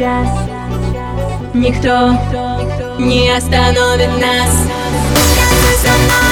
сейчас. Никто не остановит нас. Танцуй со мной.